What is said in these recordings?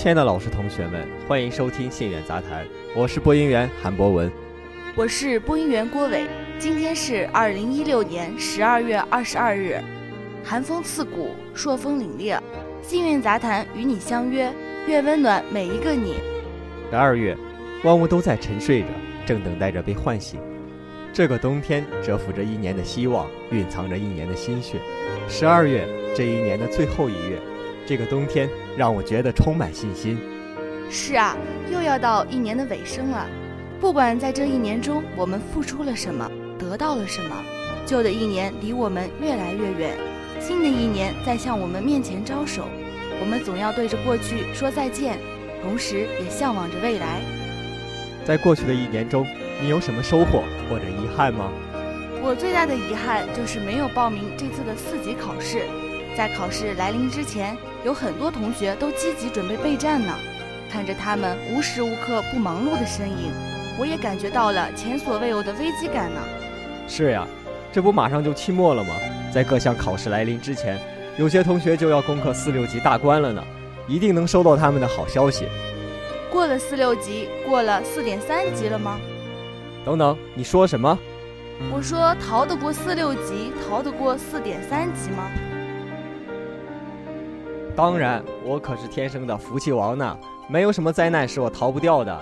亲爱的老师、同学们，欢迎收听《信远杂谈》，我是播音员韩博文，我是播音员郭伟。今天是二零一六年十二月二十二日，寒风刺骨，朔风凛冽，《幸运杂谈》与你相约，愿温暖每一个你。十二月，万物都在沉睡着，正等待着被唤醒。这个冬天蛰伏着一年的希望，蕴藏着一年的心血。十二月，这一年的最后一月，这个冬天让我觉得充满信心。是啊，又要到一年的尾声了。不管在这一年中我们付出了什么，得到了什么，旧的一年离我们越来越远，新的一年在向我们面前招手。我们总要对着过去说再见，同时也向往着未来。在过去的一年中，你有什么收获或者遗憾吗？我最大的遗憾就是没有报名这次的四级考试。在考试来临之前，有很多同学都积极准备备战呢。看着他们无时无刻不忙碌的身影，我也感觉到了前所未有的危机感呢。是呀，这不马上就期末了吗？在各项考试来临之前，有些同学就要攻克四六级大关了呢，一定能收到他们的好消息。过了四六级，过了四点三级了吗？等等，你说什么？我说逃得过四六级，逃得过四点三级吗？当然，我可是天生的福气王呢，没有什么灾难是我逃不掉的。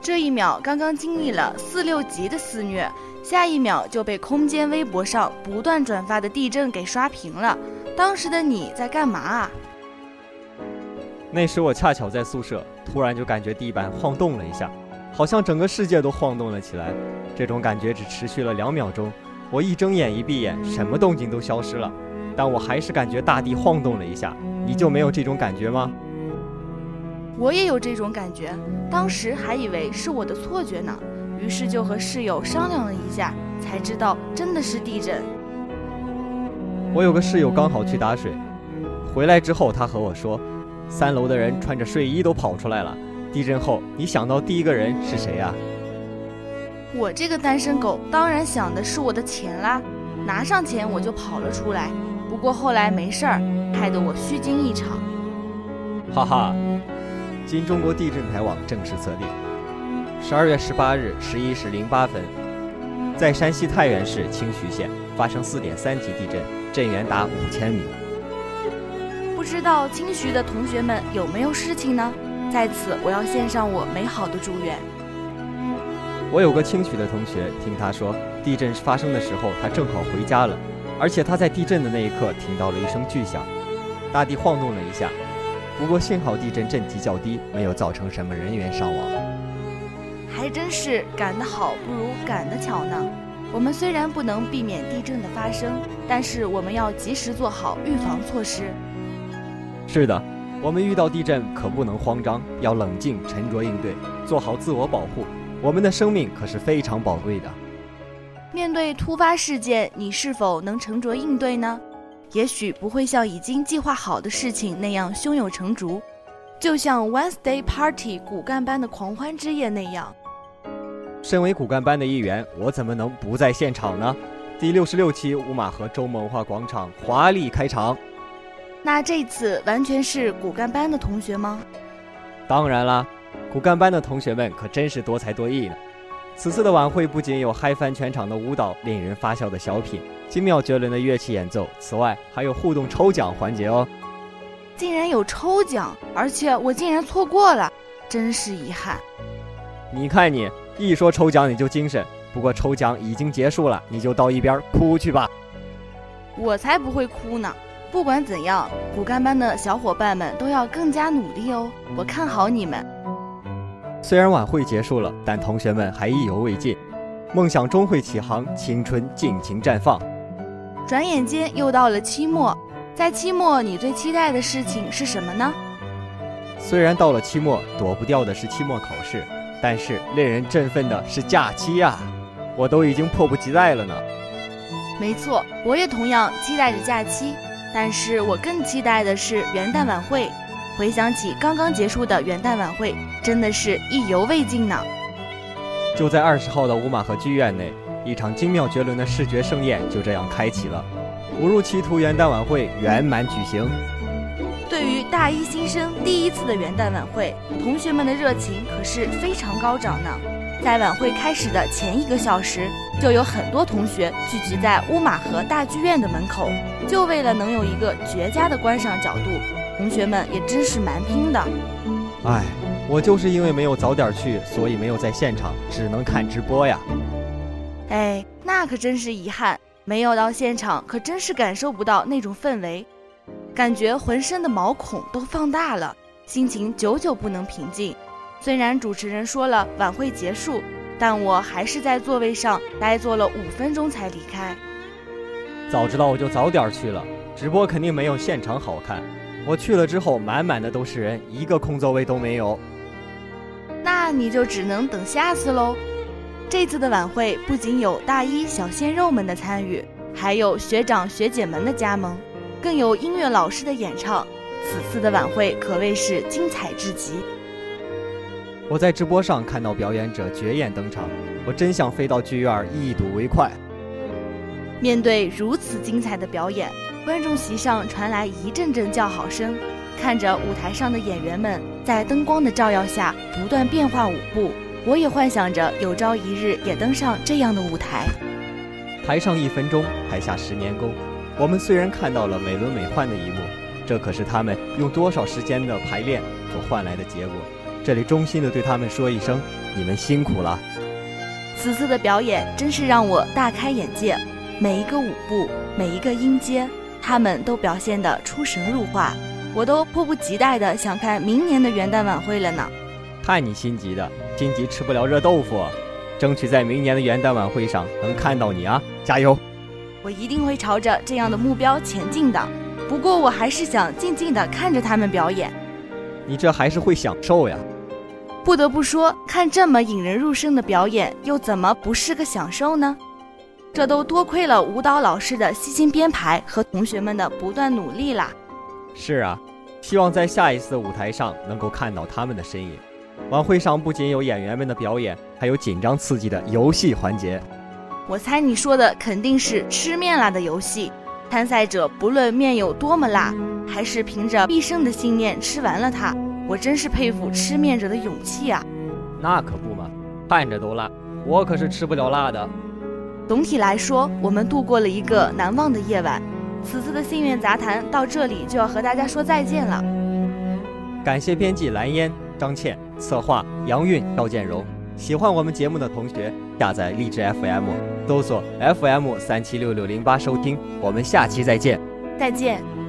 这一秒刚刚经历了四六级的肆虐，下一秒就被空间微博上不断转发的地震给刷屏了。当时的你在干嘛啊？那时我恰巧在宿舍，突然就感觉地板晃动了一下，好像整个世界都晃动了起来。这种感觉只持续了两秒钟，我一睁眼一闭眼，什么动静都消失了，但我还是感觉大地晃动了一下。你就没有这种感觉吗？我也有这种感觉，当时还以为是我的错觉呢，于是就和室友商量了一下，才知道真的是地震。我有个室友刚好去打水，回来之后他和我说，三楼的人穿着睡衣都跑出来了。地震后，你想到第一个人是谁呀？我这个单身狗当然想的是我的钱啦，拿上钱我就跑了出来。不过后来没事儿，害得我虚惊一场。哈哈，经中国地震台网正式测定，十二月十八日十一时零八分，在山西太原市清徐县发生四点三级地震，震源达五千米。不知道清徐的同学们有没有事情呢？在此，我要献上我美好的祝愿。我有个清徐的同学，听他说，地震发生的时候，他正好回家了。而且他在地震的那一刻听到了一声巨响，大地晃动了一下。不过幸好地震震级较低，没有造成什么人员伤亡。还真是赶得好不如赶得巧呢。我们虽然不能避免地震的发生，但是我们要及时做好预防措施。是的，我们遇到地震可不能慌张，要冷静沉着应对，做好自我保护。我们的生命可是非常宝贵的。面对突发事件，你是否能沉着应对呢？也许不会像已经计划好的事情那样胸有成竹，就像 Wednesday Party 骨干班的狂欢之夜那样。身为骨干班的一员，我怎么能不在现场呢？第六十六期乌马河周末文化广场华丽开场。那这次完全是骨干班的同学吗？当然啦，骨干班的同学们可真是多才多艺呢。此次的晚会不仅有嗨翻全场的舞蹈、令人发笑的小品、精妙绝伦的乐器演奏，此外还有互动抽奖环节哦。竟然有抽奖，而且我竟然错过了，真是遗憾。你看你一说抽奖你就精神，不过抽奖已经结束了，你就到一边哭去吧。我才不会哭呢！不管怎样，骨干班的小伙伴们都要更加努力哦，我看好你们。虽然晚会结束了，但同学们还意犹未尽，梦想终会起航，青春尽情绽放。转眼间又到了期末，在期末你最期待的事情是什么呢？虽然到了期末，躲不掉的是期末考试，但是令人振奋的是假期呀！我都已经迫不及待了呢。没错，我也同样期待着假期，但是我更期待的是元旦晚会。回想起刚刚结束的元旦晚会，真的是意犹未尽呢。就在二十号的乌马河剧院内，一场精妙绝伦的视觉盛宴就这样开启了。误入歧途元旦晚会圆满举行。对于大一新生第一次的元旦晚会，同学们的热情可是非常高涨呢。在晚会开始的前一个小时，就有很多同学聚集在乌马河大剧院的门口，就为了能有一个绝佳的观赏角度。同学们也真是蛮拼的。唉，我就是因为没有早点去，所以没有在现场，只能看直播呀。哎，那可真是遗憾，没有到现场，可真是感受不到那种氛围，感觉浑身的毛孔都放大了，心情久久不能平静。虽然主持人说了晚会结束，但我还是在座位上呆坐了五分钟才离开。早知道我就早点去了，直播肯定没有现场好看。我去了之后，满满的都是人，一个空座位都没有。那你就只能等下次喽。这次的晚会不仅有大一小鲜肉们的参与，还有学长学姐们的加盟，更有音乐老师的演唱。此次的晚会可谓是精彩至极。我在直播上看到表演者绝艳登场，我真想飞到剧院一睹为快。面对如此精彩的表演，观众席上传来一阵阵叫好声。看着舞台上的演员们在灯光的照耀下不断变化舞步，我也幻想着有朝一日也登上这样的舞台。台上一分钟，台下十年功。我们虽然看到了美轮美奂的一幕，这可是他们用多少时间的排练所换来的结果。这里衷心的对他们说一声，你们辛苦了。此次的表演真是让我大开眼界，每一个舞步，每一个音阶，他们都表现得出神入化，我都迫不及待的想看明年的元旦晚会了呢。看你心急的，心急吃不了热豆腐，争取在明年的元旦晚会上能看到你啊！加油！我一定会朝着这样的目标前进的。不过我还是想静静的看着他们表演。你这还是会享受呀？不得不说，看这么引人入胜的表演，又怎么不是个享受呢？这都多亏了舞蹈老师的悉心编排和同学们的不断努力啦。是啊，希望在下一次的舞台上能够看到他们的身影。晚会上不仅有演员们的表演，还有紧张刺激的游戏环节。我猜你说的肯定是吃面辣的游戏。参赛者不论面有多么辣，还是凭着必胜的信念吃完了它。我真是佩服吃面者的勇气啊！那可不嘛，看着都辣，我可是吃不了辣的。总体来说，我们度过了一个难忘的夜晚。此次的幸运杂谈到这里就要和大家说再见了。感谢编辑蓝烟、张倩，策划杨韵、赵建荣。喜欢我们节目的同学，下载荔枝 FM，搜索 FM 三七六六零八收听。我们下期再见。再见。